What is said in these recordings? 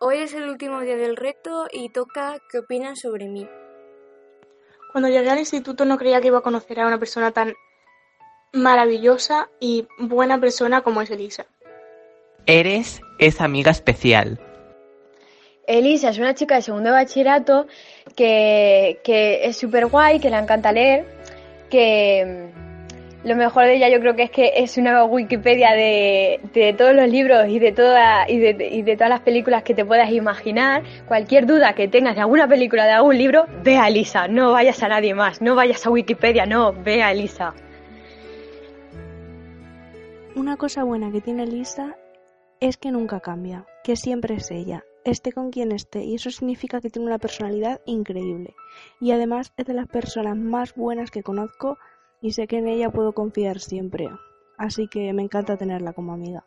Hoy es el último día del reto y toca qué opinan sobre mí. Cuando llegué al instituto no creía que iba a conocer a una persona tan maravillosa y buena persona como es Elisa. Eres esa amiga especial. Elisa es una chica de segundo de bachillerato que, que es súper guay, que le encanta leer, que lo mejor de ella yo creo que es que es una Wikipedia de, de todos los libros y de, toda, y, de, todas las películas que te puedas imaginar. Cualquier duda que tengas de alguna película, de algún libro, ve a Elisa, no vayas a nadie más, no vayas a Wikipedia, no, ve a Elisa. Una cosa buena que tiene Elisa es que nunca cambia, que siempre es ella, esté con quien esté, y eso significa que tiene una personalidad increíble. Y además es de las personas más buenas que conozco y sé que en ella puedo confiar siempre. Así que me encanta tenerla como amiga.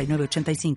906985.